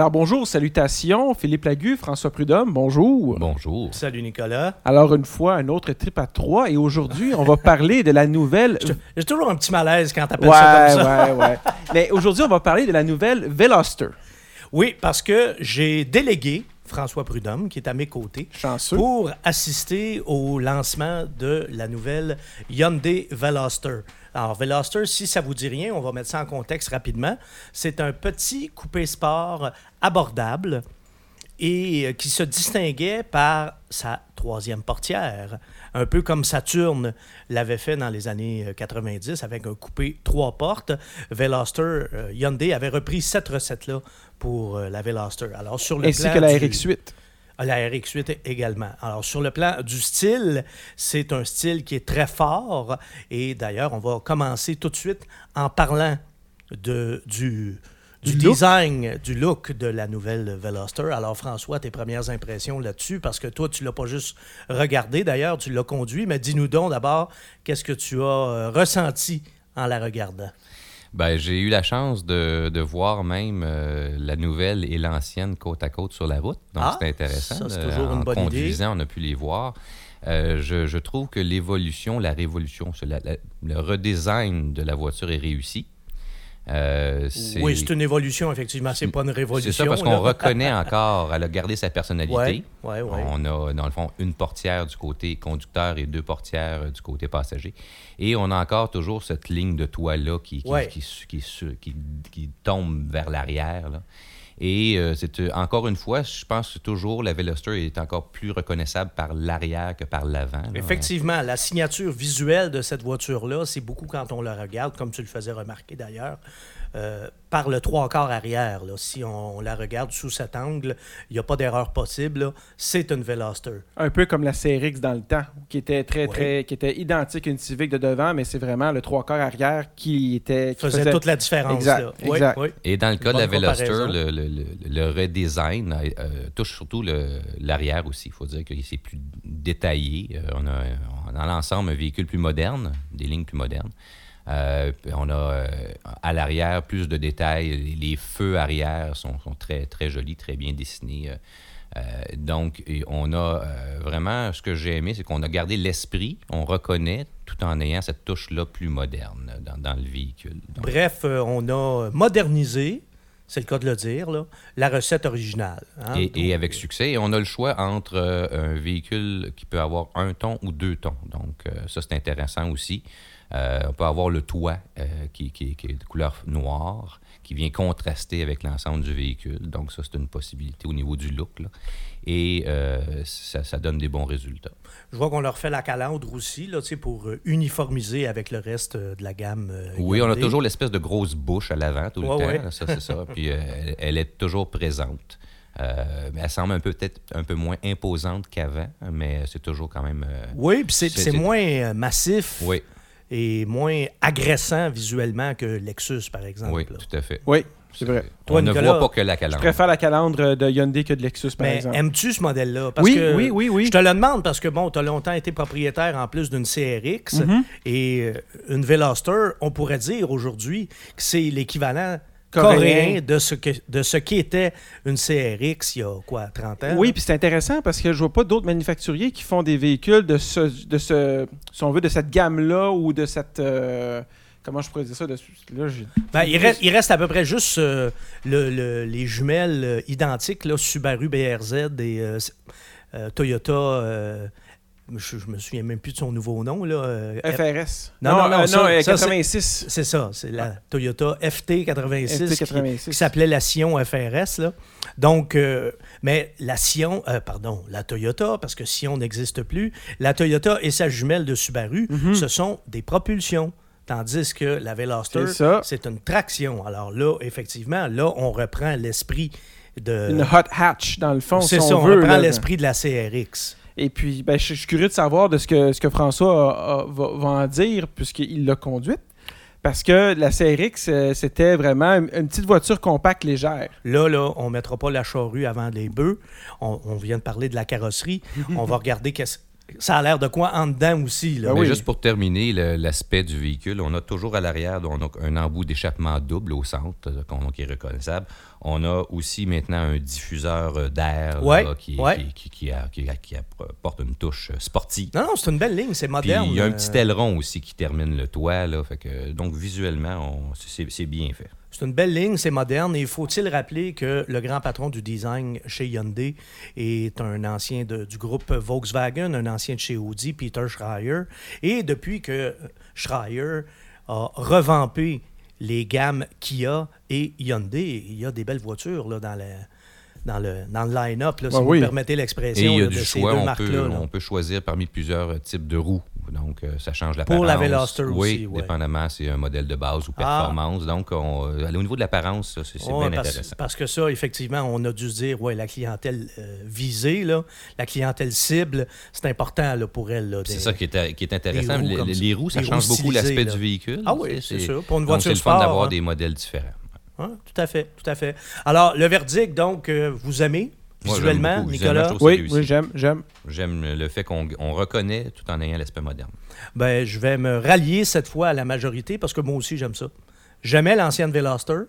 Alors bonjour, salutations, Philippe Lagu, François Prudhomme, bonjour. Bonjour. Salut Nicolas. Alors une fois, un autre trip à trois et aujourd'hui, on va parler de la nouvelle... J'ai toujours un petit malaise quand t'appelles ouais, ça comme ça. Ouais, ouais, Mais aujourd'hui, on va parler de la nouvelle Veloster. Oui, parce que j'ai délégué François Prudhomme, qui est à mes côtés, Chanceux. pour assister au lancement de la nouvelle Hyundai Veloster. Alors, Veloster, si ça vous dit rien, on va mettre ça en contexte rapidement. C'est un petit coupé sport abordable et euh, qui se distinguait par sa troisième portière, un peu comme Saturn l'avait fait dans les années 90 avec un coupé trois portes. Veloster, euh, Hyundai avait repris cette recette-là pour euh, la Veloster. Alors, sur le Ainsi plan que la du- RX-8. La RX-8 également. Alors, sur le plan du style, c'est un style qui est très fort. Et d'ailleurs, on va commencer tout de suite en parlant de, du, du, design, du look de la nouvelle Veloster. Alors, François, tes premières impressions là-dessus, parce que toi, tu l'as pas juste regardé, d'ailleurs, tu l'as conduit. Mais dis-nous donc d'abord, qu'est-ce que tu as euh, ressenti en la regardant? Ben, j'ai eu la chance de, de voir même euh, la nouvelle et l'ancienne côte à côte sur la route. Donc, Ah, c'est intéressant. ça, c'est Euh, toujours une en bonne idée. conduisant, on a pu les voir. Euh, je, je trouve que l'évolution, la révolution, c'est la- la- le redesign de la voiture est réussi. Euh, Oui, c'est une évolution, effectivement. C'est pas une révolution. C'est ça, parce qu'on reconnaît encore, elle a gardé sa personnalité. Ouais, ouais, ouais. On a, dans le fond, une portière du côté conducteur et deux portières euh, du côté passager. Et on a encore toujours cette ligne de toit-là qui- qui tombe vers l'arrière. Et euh, c'est euh, encore une fois, je pense que toujours la Veloster est encore plus reconnaissable par l'arrière que par l'avant. Effectivement, la signature visuelle de cette voiture-là, c'est beaucoup quand on la regarde, comme tu le faisais remarquer d'ailleurs, par le trois quarts arrière. là. Si on, la regarde sous cet angle, il n'y a pas d'erreur possible. C'est une Veloster. Un peu comme la CRX dans le temps, qui était très, Ouais. très, qui était identique à une Civic de devant, mais c'est vraiment le trois quarts arrière qui était... Qui Faisait, toute la différence. Exact, là. Oui, exact. oui. Et dans le cas de la Veloster, le, le- le- le redesign euh, touche surtout le- l'arrière aussi. Il faut dire que c'est plus détaillé. Euh, on a, on a dans l'ensemble un véhicule plus moderne, des lignes plus modernes. Euh, on a euh, à l'arrière plus de détails. Les, les feux arrière sont, sont très, très jolis, très bien dessinés. Euh, donc, et on a vraiment, ce que j'ai aimé, c'est qu'on a gardé l'esprit, on reconnaît, tout en ayant cette touche-là plus moderne dans, dans le véhicule. Donc, Bref, on a modernisé, c'est le cas de le dire, là, la recette originale. hein. Et, avec succès. Et on a le choix entre euh, un véhicule qui peut avoir un ton ou deux tons. Donc, euh, ça, c'est intéressant aussi. Euh, on peut avoir le toit euh, qui, qui- qui est de couleur noire, qui vient contraster avec l'ensemble du véhicule. Donc, ça, c'est une possibilité au niveau du look. là. Et euh, ça, ça donne des bons résultats. Je vois qu'on leur fait la calandre aussi, là, pour uniformiser avec le reste de la gamme. Oui, on a toujours l'espèce de grosse bouche à l'avant tout le Ouais, temps. ouais. Ça, c'est ça. Puis, elle, elle est toujours présente. Euh, elle semble un peu peut-être un peu moins imposante qu'avant, mais c'est toujours quand même. euh, Oui, puis c'est moins massif oui, et moins agressant visuellement que Lexus, par exemple. oui, là. tout à fait. Oui, c'est vrai. Toi, on ne voit pas que la Je calandre. préfère la calandre de Hyundai que de Lexus, par Mais exemple. aimes-tu ce modèle-là? Parce Oui, que oui, oui, oui. Je te le demande parce que, bon, tu as longtemps été propriétaire en plus d'une CRX Mhm. et euh, une Veloster, on pourrait dire aujourd'hui que c'est l'équivalent Coréen. coréen, de ce que de ce qu'était une CRX il y a, quoi, 30 ans? Oui, puis c'est intéressant parce que je vois pas d'autres manufacturiers qui font des véhicules de ce, de ce si on veut, de cette gamme-là ou de cette... euh, comment je pourrais dire ça? De, là, Ben, il, reste, il reste à peu près juste euh, le- le- les jumelles euh, identiques, là, Subaru BRZ et Toyota. Euh, je, je me souviens même plus de son nouveau nom. Là, euh, FRS. Non, non, non, euh, ça- euh, ça, c'est- 86. c'est ça, c'est la Toyota FT86, qui- FT86. qui, s'appelait la Sion FRS. Là. Donc, euh, mais la Sion, euh, pardon, la Toyota, parce que Sion n'existe plus, la Toyota et sa jumelle de Subaru, Mhm. ce sont des propulsions. Tandis que la Veloster, C'est une traction. Alors là, effectivement, là, on reprend l'esprit de. Une hot hatch, dans le fond, C'est on ça, on veut. reprend l'esprit de la CRX. Et puis, ben, je je suis curieux de savoir de ce que, ce que François a- a- va, va en dire, puisqu'il l'a conduite. Parce que la CRX, euh, c'était vraiment une, une petite voiture compacte légère. Là, là, on ne mettra pas la charrue avant les bœufs. On, on vient de parler de la carrosserie. on va regarder qu'est-ce ça a l'air de quoi en dedans aussi. Là. Ah Mais oui. juste pour terminer, l'aspect du véhicule, on a toujours à l'arrière un embout d'échappement double au centre, euh, qu'on- qui est reconnaissable. On a aussi maintenant un diffuseur euh, d'air Ouais, là, qui, ouais. qui, qui- qui a- qui a- qui apporte une touche euh, sportive. Non, non, c'est une belle ligne, c'est moderne. il y a un euh, petit aileron aussi qui termine le toit. Là, fait que, donc visuellement, on- c'est c'est bien fait. C'est une belle ligne, c'est moderne. Et faut-il rappeler que le grand patron du design chez Hyundai est un ancien de- du groupe Volkswagen, un ancien de chez Audi, Peter Schreier. Et depuis que Schreier a revampé les gammes Kia et Hyundai, il y a des belles voitures là, dans, le, dans, le, dans le line-up, si vous oui. me permettez Et l'expression il y a là, du de ces choix, deux on peut, marques-là. là. on peut choisir parmi plusieurs euh, types de roues. Donc, euh, ça change Pour l'apparence. la Veloster oui, aussi, ouais. dépendamment si c'est un modèle de base ou Ah. performance. Donc, on, euh, au niveau de l'apparence, ça, c'est bien parce, intéressant. parce que ça, effectivement, on a dû se dire, ouais, la clientèle euh, visée, là, la clientèle cible, c'est important là, pour elle. C'est ça qui est, qui est intéressant. roues Les, roues, ça change roues beaucoup l'aspect du véhicule. Ah oui, c'est sûr. Pour une donc, c'est le fun d'avoir hein. des modèles différents. Hein, tout à fait, tout à fait. Alors, le verdict, donc, euh, vous aimez visuellement, Nicolas? Oui, oui, j'aime, j'aime. J'aime le fait qu'on on reconnaît tout en ayant l'aspect moderne. Ben, je vais me rallier cette fois à la majorité parce que moi aussi, j'aime ça. J'aimais l'ancienne Veloster.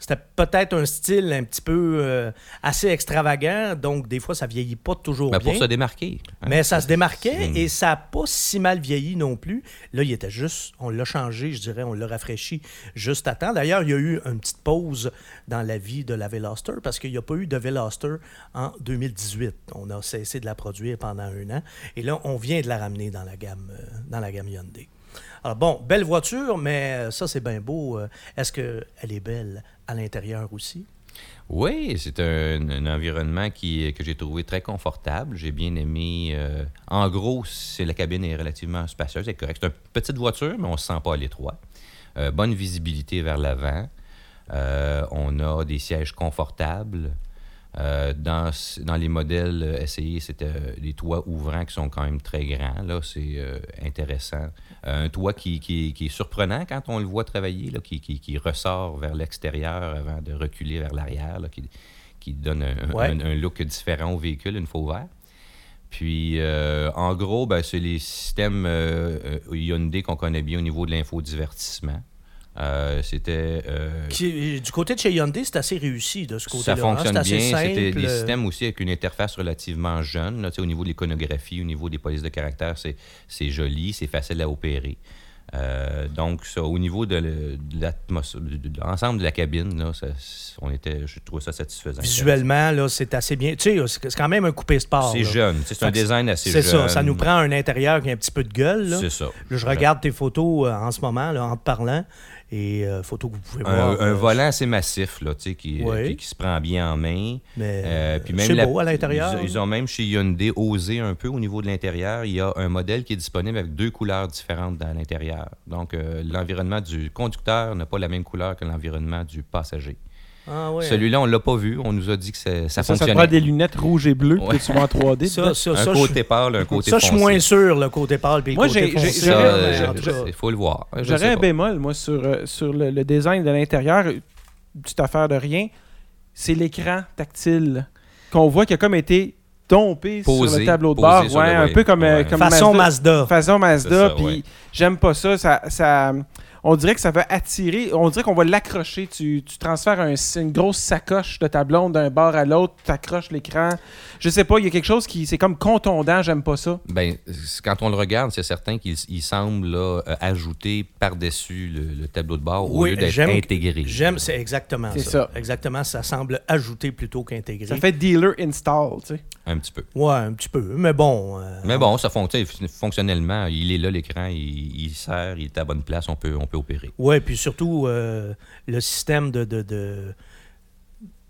C'était peut-être un style un petit peu euh, assez extravagant, donc des fois, ça vieillit pas toujours Ben, bien. pour se démarquer. hein. Mais ça se démarquait et ça n'a pas si mal vieilli non plus. Là, il était juste, on l'a changé, je dirais, on l'a rafraîchi juste à temps. D'ailleurs, il y a eu une petite pause dans la vie de la Veloster parce qu'il n'y a pas eu de Veloster en 2018. On a cessé de la produire pendant un an et là, on vient de la ramener dans la gamme, euh, dans la gamme Hyundai. Alors bon, belle voiture, mais euh, ça, c'est bien beau. Est-ce qu'elle est belle? À l'intérieur aussi? Oui, c'est un, environnement qui, que j'ai trouvé très confortable. J'ai bien aimé. euh, en gros, la cabine est relativement spacieuse, c'est correct. C'est une petite voiture, mais on ne se sent pas à l'étroit. Euh, bonne visibilité vers l'avant. Euh, on a des sièges confortables. Euh, dans, dans les modèles euh, SCI, c'était euh, des toits ouvrants qui sont quand même très grands. Là, c'est euh, intéressant. Euh, un toit qui, qui- qui est surprenant quand on le voit travailler, là, qui, qui- qui ressort vers l'extérieur avant de reculer vers l'arrière, qui, qui donne un, Ouais. un- un look différent au véhicule une fois ouvert. Puis, en gros, ben, c'est les systèmes Hyundai qu'on connaît bien au niveau de l'infodivertissement. Euh, c'était euh, Qui- du côté de chez Hyundai, c'est assez réussi de ce côté-là. ça hein. fonctionne C'est assez bien. C'était des systèmes aussi avec une interface relativement jeune. là, au niveau de l'iconographie, au niveau des polices de caractère, c'est c'est joli, c'est facile à opérer. Euh, donc, ça, au niveau de, l'ensemble de la cabine, là, ça, on était, je trouve ça satisfaisant. Visuellement, là, c'est assez bien. Tu sais, c'est c'est quand même un coupé sport. C'est jeune. C'est un design assez C'est jeune. ça, ça nous prend un intérieur qui a un petit peu de gueule. C'est ça. Là, je regarde tes photos euh, en ce moment, là, en te parlant, et euh, photos que vous pouvez voir. Un, un euh, volant assez massif, là, tu sais, qui, Oui. qui, qui se prend bien en main. Mais Euh, puis même la- beau à l'intérieur. Ils, ils ont même chez Hyundai osé un peu au niveau de l'intérieur. Il y a un modèle qui est disponible avec deux couleurs différentes dans l'intérieur. Donc, euh, l'environnement du conducteur n'a pas la même couleur que l'environnement du passager. Ah, ouais. Celui-là, on ne l'a pas vu. On nous a dit que ça, ça Ça, ça fonctionnait. prend des lunettes rouges et bleues, Ouais. puis tu vas en 3D. Ça, ça, un ça, côté je, pâle, un côté ça, je suis moins sûr, le côté pâle puis Moi, côté j'ai- il faut le voir. J'aurais un bémol, moi, sur, euh, sur le, le design de l'intérieur. Petite affaire de rien. C'est l'écran tactile qu'on voit qui a comme été dompé sur Posé, le tableau de bord. sur Ouais, le- un ouais. peu comme, euh, Ouais. comme Façon Mazda. Mazda. Façon Mazda. Puis ouais. j'aime pas ça. ça, ça on dirait que ça va attirer. On dirait qu'on va l'accrocher. Tu, tu transfères un- une grosse sacoche de ta blonde d'un bord à l'autre. Tu accroches l'écran. Je sais pas. Il y a quelque chose qui. C'est comme contondant. J'aime pas ça. Ben, quand on le regarde, c'est certain qu'il il semble là, euh, ajouter par-dessus le, le tableau de bord au Oui, lieu d'être j'aime- intégré. J'aime, c'est exactement C'est ça. ça. Exactement, ça semble ajouter plutôt qu'intégrer. Ça fait dealer install. Tu sais. Un petit peu. Ouais, un petit peu, mais bon. euh, Mais bon, ça fonctionne fonctionnellement. Il est là, l'écran, il, il sert, il est à bonne place, on peut, on peut opérer. Ouais, puis surtout, euh, le système de, de, de-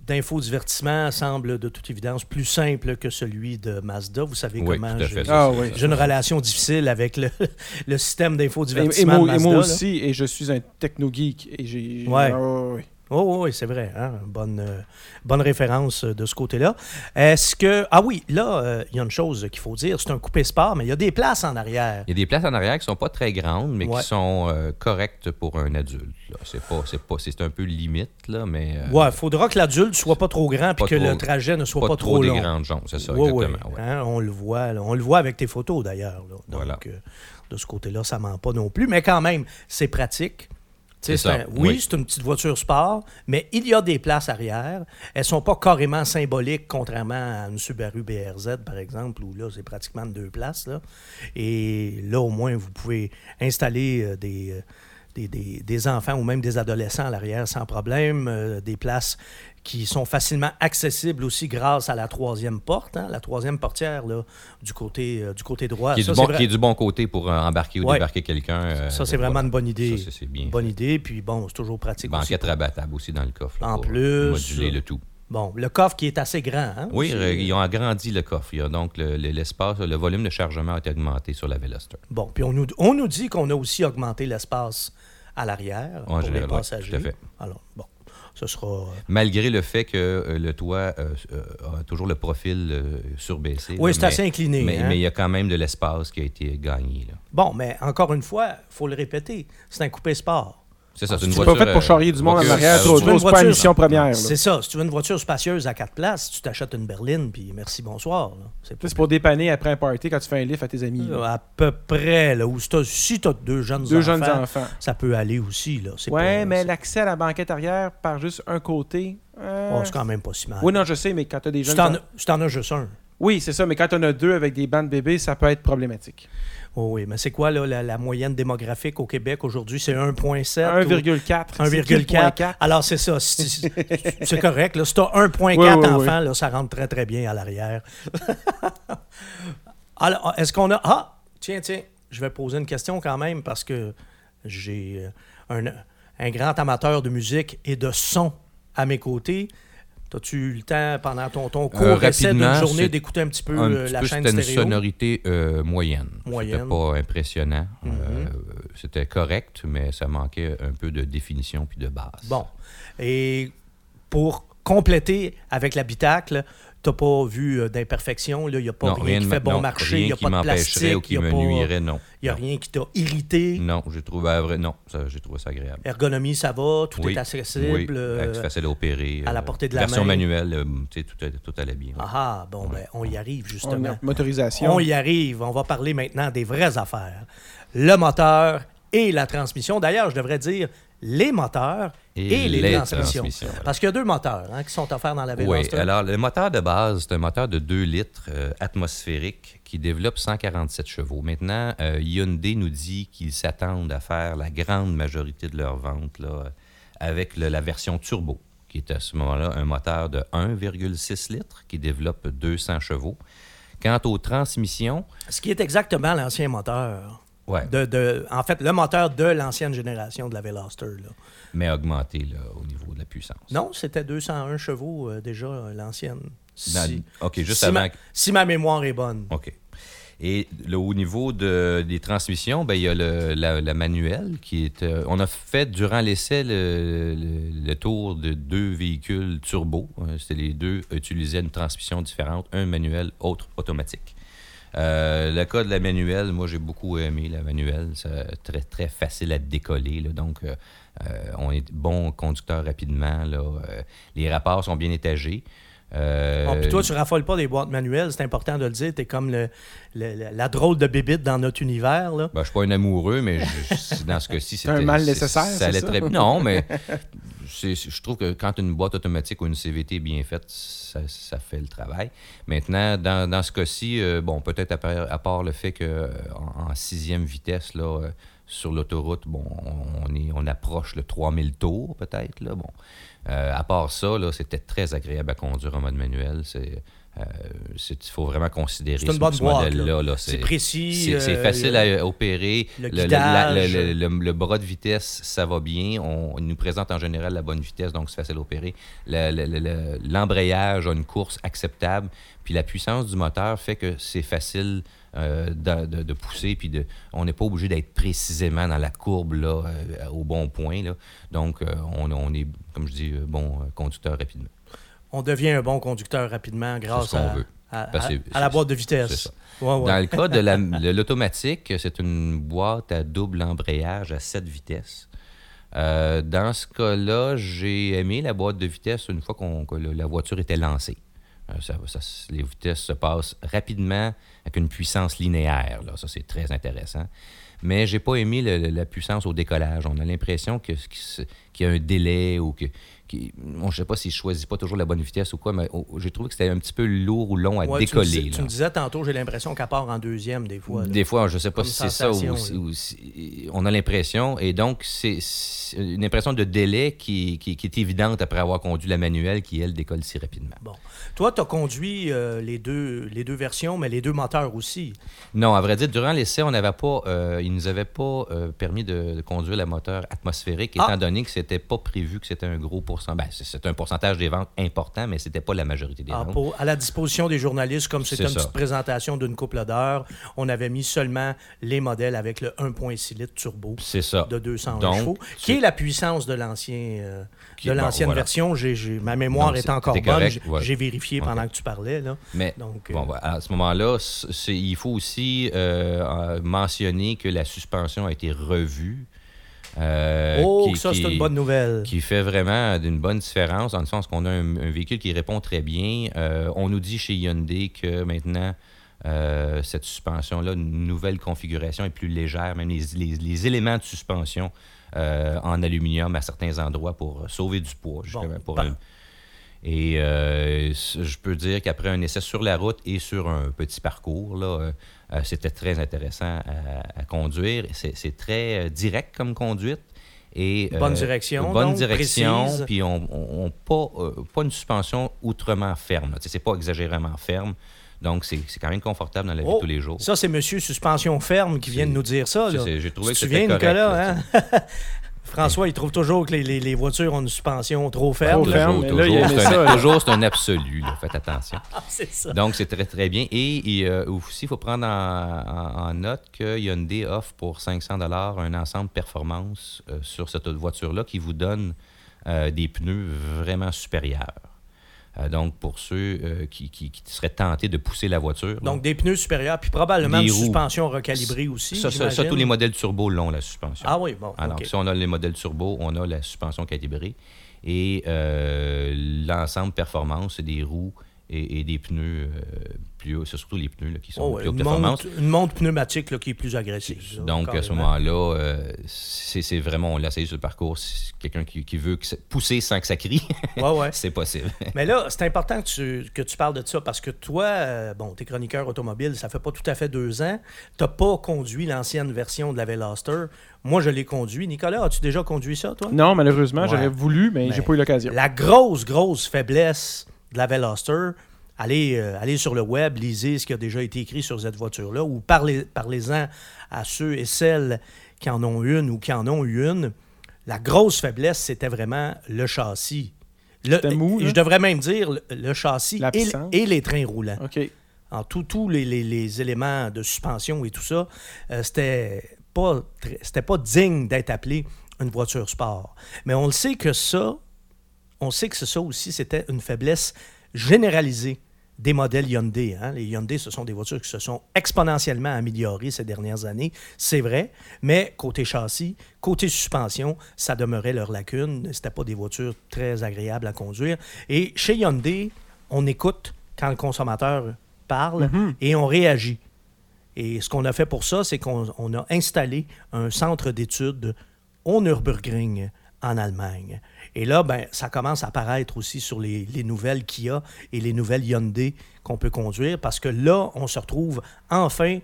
d'infodivertissement semble de toute évidence plus simple que celui de Mazda. Vous savez Oui, comment à j'ai, fait. Ah oui. j'ai une relation difficile avec le, le système Et, et d'infodivertissement moi, de et Mazda. moi là. aussi, et je suis un techno-geek. Et j'ai. Ouais. Ah, ouais, ouais. Oh, oui, c'est vrai. Hein? Bonne, euh, bonne référence euh, de ce côté-là. Est-ce que. Ah oui, là, euh, il y a une chose qu'il faut dire. C'est un coupé sport, mais il y a des places en arrière. Il y a des places en arrière qui sont pas très grandes, mais Ouais. qui sont euh, correctes pour un adulte. C'est pas, c'est pas, c'est un peu limite là, mais Ouais, il faudra que l'adulte soit pas trop grand puis Pas que trop- le trajet ne soit pas, pas, trop, des long. grandes jambes, c'est ça exactement. ouais. Hein, on le voit. là. On le voit avec tes photos d'ailleurs. Donc, Voilà. de ce côté-là, ça ment pas non plus. Mais quand même, c'est pratique. Ça, un- oui, oui. c'est une petite voiture sport, mais il y a des places arrière. Elles sont pas carrément symboliques, contrairement à une Subaru BRZ, par exemple, où là, c'est pratiquement deux places. Là. Et là, au moins, vous pouvez installer euh, des, euh, des, des- des enfants ou même des adolescents à l'arrière sans problème. euh, des places qui sont facilement accessibles aussi grâce à la troisième porte, hein, la troisième portière là, du, côté, euh, du côté droit. Qui est, Ça, du bon, c'est vrai- qui est du bon côté pour euh, embarquer ou Ouais. débarquer quelqu'un. ça, c'est vraiment une bonne idée. Ça, c'est- c'est bien. Bonne idée, puis bon, c'est toujours pratique aussi. Banquette rabattable aussi dans le coffre. là, En pour plus, Moduler le tout. Bon, le coffre qui est assez grand. Hein, Oui, ils ont agrandi le coffre. Il y a donc le- le- l'espace, le volume de chargement a été augmenté sur la Veloster. Bon, puis on nous, on nous dit qu'on a aussi augmenté l'espace à l'arrière En pour général, les ouais, passagers. tout à fait. Alors, bon, ce sera... euh, Malgré le fait que euh, le toit euh, a toujours le profil surbaissé. Oui, c'est assez incliné. Mais, hein. mais il y a quand même de l'espace qui a été gagné. là. Bon, mais encore une fois, il faut le répéter, c'est un coupé sport. C'est ça, Ah, c'est une voiture. pas fait pour euh, charrier du monde en arrière, euh, tu c'est pas une mission première. C'est ça. Si tu veux une voiture spacieuse à quatre places, tu t'achètes une berline, puis merci, bonsoir. C'est pour dépanner après un party quand tu fais un lift à tes amis. là. à peu près. Là, où si t'as si t'as deux jeunes Deux enfants, jeunes enfants. ça peut aller aussi. Là. Ouais, pas- mais l'accès à la banquette arrière par juste un côté. euh, oh, c'est quand même pas si mal. Oui, non, je sais, mais quand tu as des jeunes. as- si t'en as juste un. Oui, c'est ça, mais quand en as deux avec des bancs de bébés, ça peut être problématique. Oh oui, mais c'est quoi là, la, la moyenne démographique au Québec aujourd'hui? C'est 1,7? ou- 1,4. c'est 1,4. 4,4. Alors, c'est ça. C'est correct. Là. Si tu as 1,4 Oui, oui, enfants, Là, ça rentre très, très bien à l'arrière. Alors, est-ce qu'on a. Ah, tiens, tiens, je vais poser une question quand même parce que j'ai euh, un, un grand amateur de musique et de son à mes côtés. As-tu eu le temps pendant ton, ton court Euh, essai d'une journée d'écouter un petit peu Un euh, petit la peu, chaîne c'était une stéréo? sonorité euh, moyenne. Moyenne. C'était pas impressionnant. Mhm. Euh, c'était correct, mais ça manquait un peu de définition puis de base. Bon. Et pour compléter avec l'habitacle, t'as pas vu euh, d'imperfection, là, il n'y a pas non, rien, qui de fait bon non, marché, il n'y a qui pas de m'empêcherait plastique, ou qui n'y me pas- nuirait, non. il y a Non. rien qui t'a irrité. Non, j'ai trouvé vrai, non, ça, j'ai trouvé ça agréable. Ergonomie, ça va, tout Oui, est accessible. Oui, euh, c'est facile à opérer. à la euh, portée de la version main. manuelle, euh, tu sais, tout, allait- tout allait bien. Ah ah, bon, ben, on y arrive On justement. a motorisation. On y arrive. On va parler maintenant des vraies affaires. Le moteur et la transmission. D'ailleurs, je devrais dire les moteurs et, les, transmissions. voilà. Parce qu'il y a deux moteurs hein, qui sont offerts dans la Oui, Veloster. alors le moteur de base, c'est un moteur de 2 litres euh, atmosphérique qui développe 147 chevaux. Maintenant, euh, Hyundai nous dit qu'ils s'attendent à faire la grande majorité de leurs ventes là, avec le- la version turbo, qui est à ce moment-là un moteur de 1,6 litres qui développe 200 chevaux. Quant aux transmissions, Ce qui est exactement l'ancien moteur. Ouais, De, de- en fait, le moteur de l'ancienne génération de la Veloster. là. mais augmenté là, au niveau de la puissance. Non, c'était 201 chevaux euh, déjà, euh, l'ancienne. Si, OK, juste si avant. ma, si ma mémoire est bonne. OK. Et le, au niveau de- des transmissions, ben, il y a le, la, la manuelle qui est. euh, on a fait durant l'essai le, le- le tour de deux véhicules turbo. Euh, C'était les deux utilisaient une transmission différente, un manuel, autre automatique. Euh, le cas de la manuelle, moi j'ai beaucoup aimé la manuelle. C'est très, très facile à décoller. là. donc, euh, euh, on est bon conducteur rapidement. Là. Euh, les rapports sont bien étagés. Euh, Bon, puis toi, tu raffoles pas des boîtes manuelles, c'est important de le dire. Tu es comme le, la drôle de bébite dans notre univers. Là. Ben, je suis pas un amoureux, mais je- dans ce cas-ci, c'était... un mal nécessaire, Ça c'est allait ça? très bien. Non, mais je trouve que quand une boîte automatique ou une CVT est bien faite, ça, fait le travail. Maintenant, dans, dans ce cas-ci, euh, bon, peut-être à, part- le fait que en, en sixième vitesse, là, euh, sur l'autoroute, bon, on, on approche le 3000 tours, peut-être, là, bon. Euh, à part ça, c'était très agréable à conduire en mode manuel. C'est il faut vraiment considérer ce, ce modèle-là. là. C'est précis. C'est euh, facile à opérer. le Le, la- le- bras de vitesse, ça va bien. On, il nous présente en général la bonne vitesse, donc c'est facile à opérer. Le- le- le- le- L'embrayage a une course acceptable. Puis la puissance du moteur fait que c'est facile euh, de, de- de pousser. Puis de, on n'est pas obligé d'être précisément dans la courbe là, euh, au bon point. Là. Donc, euh, on, on est, comme je dis, bon conducteur rapidement. On devient un bon conducteur rapidement grâce à, veut. à- la boîte de vitesse. ça. Ouais, ouais. Dans le cas de la- de l'automatique, c'est une boîte à double embrayage à 7 vitesses. Euh, dans ce cas-là, j'ai aimé la boîte de vitesse une fois qu'on- que la voiture était lancée. Euh, ça- ça- les vitesses se passent rapidement avec une puissance linéaire. Là. Ça, c'est très intéressant. Mais j'ai pas aimé le- la puissance au décollage. On a l'impression qu'il y a un délai ou que. qui- on- je sais pas s'il choisit pas toujours la bonne vitesse ou quoi, mais oh, j'ai trouvé que c'était un petit peu lourd ou long à Ouais, tu me décoller. Tu, me disais tantôt, j'ai l'impression qu'elle part en deuxième des fois. là. Des fois, je ne sais pas Comme si c'est ça ou, si- si- on a l'impression. Et donc, c'est c'est une impression de délai qui, qui- qui est évidente après avoir conduit la manuelle qui, elle, décolle si rapidement. Bon. Toi, tu as conduit euh, les, deux, les deux versions, mais les deux moteurs aussi. Non, à vrai dire, durant l'essai, on n'avait pas, euh, ils nous avaient pas euh, permis de, de conduire le moteur atmosphérique, Ah! étant donné que c'était pas prévu que c'était un gros pourcentage. Ben, c'est- un pourcentage des ventes important, mais c'était pas la majorité des Ah, ventes. pour- à la disposition des journalistes, comme c'était C'est une ça. petite présentation d'une couple d'heures, on avait mis seulement les modèles avec le 1.6 litres turbo C'est ça. de 200 Donc, chevaux, qui est la puissance de l'ancien euh, de bon, l'ancienne voilà. version. J'ai- j'ai- ma mémoire est encore bonne. J'ai voilà. vérifié pendant que tu parlais. Là. Mais Donc, bon, à ce moment-là, il faut aussi euh, mentionner que la suspension a été revue. euh, oh, qui- ça, c'est une bonne nouvelle. qui fait vraiment une bonne différence dans le sens qu'on a un, un véhicule qui répond très bien. Euh, on nous dit chez Hyundai que maintenant, euh, cette suspension-là, une nouvelle configuration est plus légère, même les, les- les éléments de suspension en aluminium à certains endroits pour sauver du poids. justement, pour par- un- et euh, je peux dire qu'après un essai sur la route et sur un petit parcours, là, euh, euh, c'était très intéressant à, à conduire. C'est très direct comme conduite. Et, Bonne direction, Bonne donc, direction, précise. puis on, on- on pas, euh, pas une suspension outrement ferme. C'est pas exagérément ferme. Donc, c'est quand même confortable dans la vie Oh, de tous les jours. Ça, c'est Monsieur Suspension Ferme qui vient de nous dire ça. J'ai trouvé Tu que c'était correct. Nicolas, là, hein? François, il trouve toujours que les, les- les voitures ont une suspension trop ferme. Trop ferme. Toujours, c'est un- ça, là. toujours, c'est un absolu. là. Faites attention. Ah, c'est ça. Donc, c'est très, très bien. Et, et, euh, aussi, il faut prendre en, en- en note que Hyundai offre pour 500 un ensemble performance euh, sur cette voiture-là qui vous donne euh, des pneus vraiment supérieurs. Euh, donc, pour ceux euh, qui, qui- qui seraient tentés de pousser la voiture. Donc, des pneus supérieurs, puis probablement Des une roues. suspension recalibrée aussi. ça, ça- ça, j'imagine. tous les modèles turbo l'ont, la suspension. Ah oui, bon. Alors, si on a les modèles turbo, on a la suspension calibrée. Et euh, l'ensemble performance, c'est des roues et, et des pneus euh, plus hauts. C'est surtout les pneus là, qui sont Oh, plus haute une, performance. montre, une montre pneumatique là, qui est plus agressive. Donc, à ce moment-là, euh, c'est c'est vraiment, on l'a essayé sur le parcours. Si quelqu'un qui, qui veut pousser sans que ça crie, Ouais, ouais. c'est possible. Mais là, c'est important que tu, que tu parles de ça parce que toi, euh, bon, t'es chroniqueur automobile, ça fait pas tout à fait deux ans. T'as pas conduit l'ancienne version de la Veloster. Moi, je l'ai conduit. Nicolas, as-tu déjà conduit ça, toi? Non, malheureusement, Ouais. j'aurais voulu, mais Mais j'ai pas eu l'occasion. La grosse, grosse faiblesse de la Veloster, allez, euh, allez sur le web, lisez ce qui a déjà été écrit sur cette voiture-là ou parlez, parlez-en à ceux et celles qui en ont une ou qui en ont eu une. La grosse faiblesse, c'était vraiment le châssis. Le- mou, je devrais même dire le, le châssis et, les trains roulants. En tout- tous les, les- les éléments de suspension et tout ça, euh, c'était pas, c'était pas digne d'être appelé une voiture sport. Mais on le sait que ça, on sait que ça aussi, c'était une faiblesse généralisée des modèles Hyundai. hein. Les Hyundai, ce sont des voitures qui se sont exponentiellement améliorées ces dernières années, c'est vrai, mais côté châssis, côté suspension, ça demeurait leur lacune. C'était pas des voitures très agréables à conduire. Et chez Hyundai, on écoute quand le consommateur parle Mhm. et on réagit. Et ce qu'on a fait pour ça, c'est qu'on on a installé un centre d'études au Nürburgring en Allemagne. Et là, ben, ça commence à apparaître aussi sur les, les nouvelles Kia et les nouvelles Hyundai qu'on peut conduire parce que là, on se retrouve enfin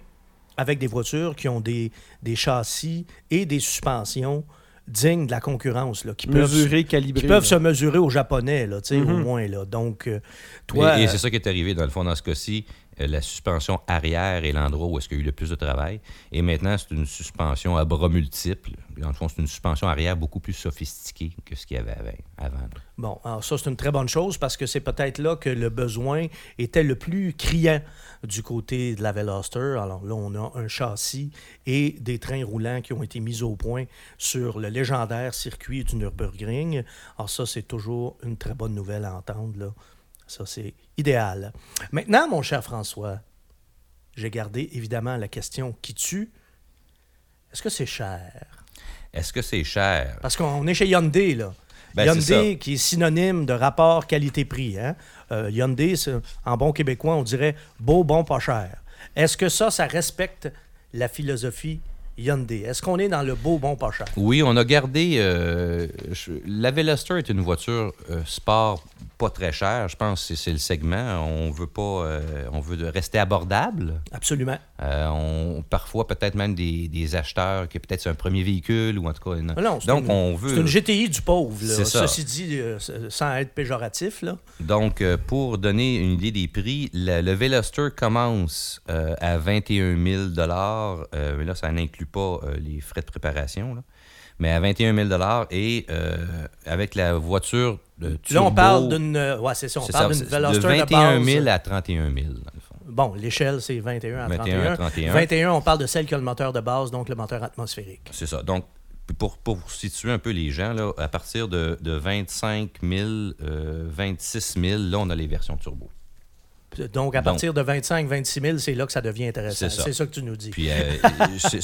avec des voitures qui ont des, des châssis et des suspensions dignes de la concurrence, là, qui peuvent, Mesuré, calibré. qui peuvent là. se mesurer aux Japonais, là, tu sais, au Mhm. moins. Là. Donc, euh, toi, et, et euh, c'est ça qui est arrivé, dans le fond, dans ce cas-ci. Euh, La suspension arrière est l'endroit où est-ce qu'il y a eu le plus de travail. Et maintenant, c'est une suspension à bras multiples. Dans le fond, c'est une suspension arrière beaucoup plus sophistiquée que ce qu'il y avait avant. Bon, alors ça, c'est une très bonne chose parce que c'est peut-être là que le besoin était le plus criant du côté de la Veloster. Alors là, on a un châssis et des trains roulants qui ont été mis au point sur le légendaire circuit du Nürburgring. Alors ça, c'est toujours une très bonne nouvelle à entendre. Là. Ça, c'est idéal. Maintenant, mon cher François, j'ai gardé évidemment la question qui tue. Est-ce que c'est cher? Est-ce que c'est cher? Parce qu'on est chez Hyundai, là. Ben, Hyundai, qui est synonyme de rapport qualité-prix. Hein? Euh, Hyundai, en bon québécois, on dirait beau, bon, pas cher. Est-ce que ça, ça respecte la philosophie Hyundai? Est-ce qu'on est dans le beau, bon, pas cher? Oui, on a gardé. euh, je- la Veloster est une voiture euh, sport pas très chère. Je pense que c'est- le segment. On veut pas. euh, on veut rester abordable. Absolument. Euh, on, parfois, peut-être même des, des acheteurs qui peut-être c'est un premier véhicule ou en tout cas. une- Ah non, Donc, une- on veut. C'est une GTI du pauvre, là. Ça. Ceci dit, sans être péjoratif, là. Donc, pour donner une idée des prix, la- le Veloster commence à 21 000 euh, mais là, ça n'inclut pas euh, les frais de préparation. là. Mais à 21 000 et euh, avec la voiture de Là, turbo, on parle d'une... euh, Ouais, c'est ça, on parle d'une de de 21 base. 000 à 31 000, dans le fond. Bon, l'échelle, c'est 21 à 21 31. à 31. 21, on parle de celle qui a le moteur de base, donc le moteur atmosphérique. C'est ça. Donc, pour, pour situer un peu les gens, là, à partir de, de 25 000, euh, 26 000, là, on a les versions turbo. Donc, à Donc- partir de 25 26 000, c'est là que ça devient intéressant. C'est ça. Que tu nous dis. Puis euh, c'est-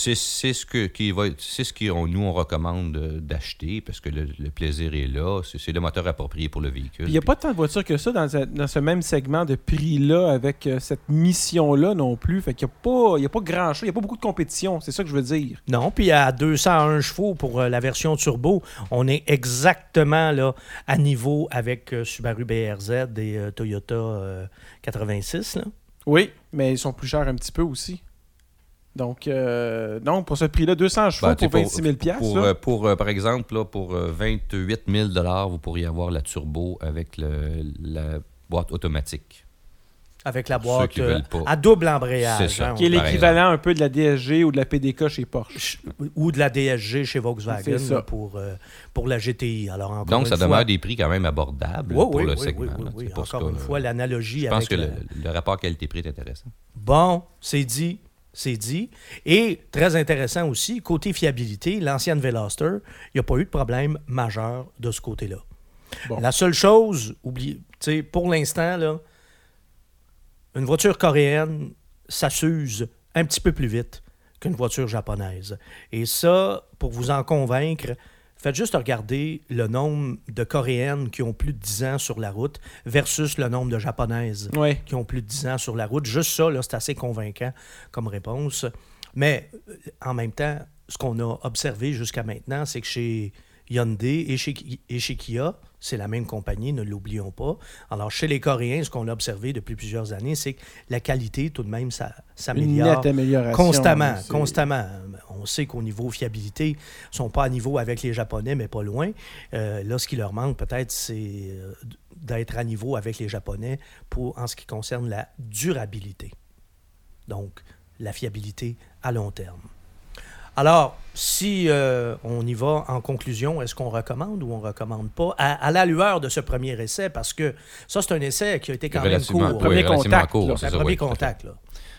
ce que qui va, c'est ce qu'on nous on recommande euh, d'acheter parce que le, le plaisir est là. C'est le moteur approprié pour le véhicule. Il n'y a pas tant de voitures que ça dans, ce- dans ce même segment de prix-là, avec euh, cette mission-là non plus. Fait qu'il n'y a pas, il y a pas grand-chose, il n'y a pas beaucoup de compétition. C'est ça que je veux dire. Non, puis à 201 chevaux pour euh, la version turbo, on est exactement là à niveau avec euh, Subaru BRZ et euh, Toyota euh, 86. Là. Oui, mais ils sont plus chers un petit peu aussi. Donc, euh, non, pour ce prix-là, 200 chevaux Ben, pour 26 000 piastres, Pour, là. euh, pour, euh, par exemple, là, pour euh, 28 000 vous pourriez avoir la turbo avec le- la boîte automatique. Avec la Ceux boîte qui euh, veulent pas. à double embrayage. C'est ça. hein, qui est l'équivalent un peu de la DSG ou de la PDK chez Porsche. ou de la DSG chez Volkswagen là, pour, euh, pour la GTI. Alors, encore Donc, une ça fois- demeure des prix quand même abordables Oui, pour oui, le oui, segment. oui, là. Encore que- une fois, l'analogie Je pense avec que la- le, le rapport qualité-prix est intéressant. Bon, c'est dit, c'est dit. Et très intéressant aussi, côté fiabilité, l'ancienne Veloster, il n'y a pas eu de problème majeur de ce côté-là. Bon. La seule chose, oublie, tu sais, pour l'instant, là, une voiture coréenne, ça s'use un petit peu plus vite qu'une voiture japonaise. Et ça, pour vous en convaincre, faites juste regarder le nombre de coréennes qui ont plus de 10 ans sur la route versus le nombre de japonaises Oui. qui ont plus de 10 ans sur la route. Juste ça, c'est assez convaincant comme réponse. Mais euh, en même temps, ce qu'on a observé jusqu'à maintenant, c'est que chez Hyundai et chez, Ki- et chez Kia, c'est la même compagnie, ne l'oublions pas. Alors, chez les Coréens, ce qu'on a observé depuis plusieurs années, c'est que la qualité, tout de même, ça s'améliore. Constamment, constamment. On sait qu'au niveau fiabilité, ils ne sont pas à niveau avec les Japonais, mais pas loin. Euh, là, ce qui leur manque peut-être, c'est euh, d'être à niveau avec les Japonais pour, en ce qui concerne la durabilité. Donc, la fiabilité à long terme. Alors, si euh, on y va en conclusion, est-ce qu'on recommande ou on recommande pas? À, à la lueur de ce premier essai? Parce que ça, c'est un essai qui a été quand même court. Premier oui, relativement contact, court, là. c'est C'est un ça, premier oui, contact. Là.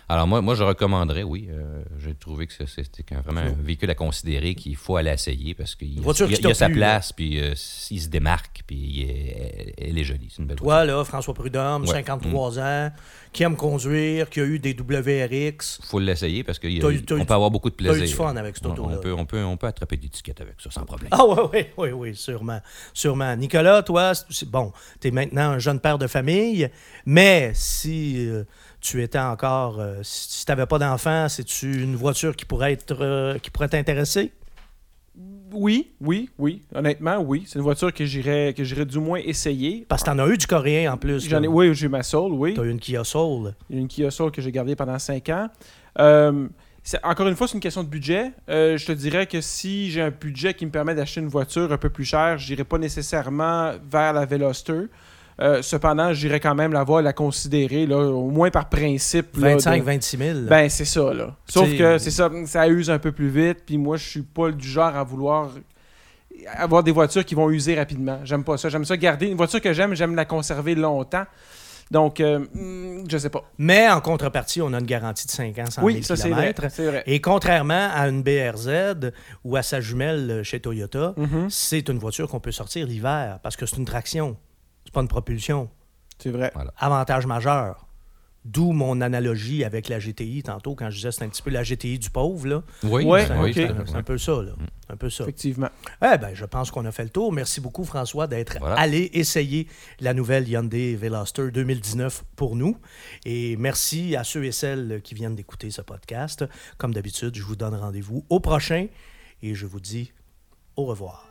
Alors moi, moi je recommanderais, oui. euh, J'ai trouvé que c'était vraiment un véhicule à considérer qu'il faut aller essayer parce qu'il y a, voiture il a- sa place, puis euh, il se démarque, puis il est- elle est jolie. C'est une belle voiture. Toi, là, François Prudhomme, Ouais. 53 ans, qui aime conduire, qui a eu des WRX. Il faut l'essayer parce qu'on peut avoir beaucoup de eu plaisir. du fun avec cette On- auto-là. On peut, on, peut, on peut attraper des tickets avec ça sans problème. Ah oui, oui, oui, oui, sûrement. Sûrement. Nicolas, toi, c'est- bon, tu es maintenant un jeune père de famille, mais si euh, tu étais encore, euh, si tu n'avais pas d'enfant, c'est-tu une voiture qui pourrait être euh, qui pourrait t'intéresser? Oui, oui, oui. Honnêtement, oui. C'est une voiture que j'irais que j'irais du moins essayer. Parce que tu en as eu du coréen en plus. J'en ai, oui, j'ai ma Soul, oui. Tu as eu une Kia Soul. une Kia Soul que j'ai gardée pendant 5 ans. Euh, encore une fois, c'est une question de budget. Euh, je te dirais que si j'ai un budget qui me permet d'acheter une voiture un peu plus chère, je n'irai pas nécessairement vers la Veloster. Euh, cependant, j'irai quand même la voir, la considérer, là, au moins par principe. là, de- 25-26 000. Ben, c'est ça, là. Sauf T'sais- que c'est ça, ça use un peu plus vite, puis moi, je suis pas du genre à vouloir avoir des voitures qui vont user rapidement. J'aime pas ça. J'aime ça garder. Une voiture que j'aime, j'aime la conserver longtemps. Donc, euh, hmm, je sais pas. Mais en contrepartie, on a une garantie de 5 ans, 100 000 Oui, ça, c'est vrai. Et contrairement à une BRZ ou à sa jumelle chez Toyota, Mhm, c'est une voiture qu'on peut sortir l'hiver parce que c'est une traction. Pas une propulsion. C'est vrai. Avantage majeur. D'où mon analogie avec la GTI tantôt, quand je disais c'est un petit peu la GTI du pauvre. Là. Oui, Ouais, C'est un, peu ça. Là. Un peu ça. Effectivement. Eh ben, je pense qu'on a fait le tour. Merci beaucoup, François, d'être Voilà. allé essayer la nouvelle Hyundai Veloster 2019 pour nous. Et merci à ceux et celles qui viennent d'écouter ce podcast. Comme d'habitude, je vous donne rendez-vous au prochain et je vous dis au revoir.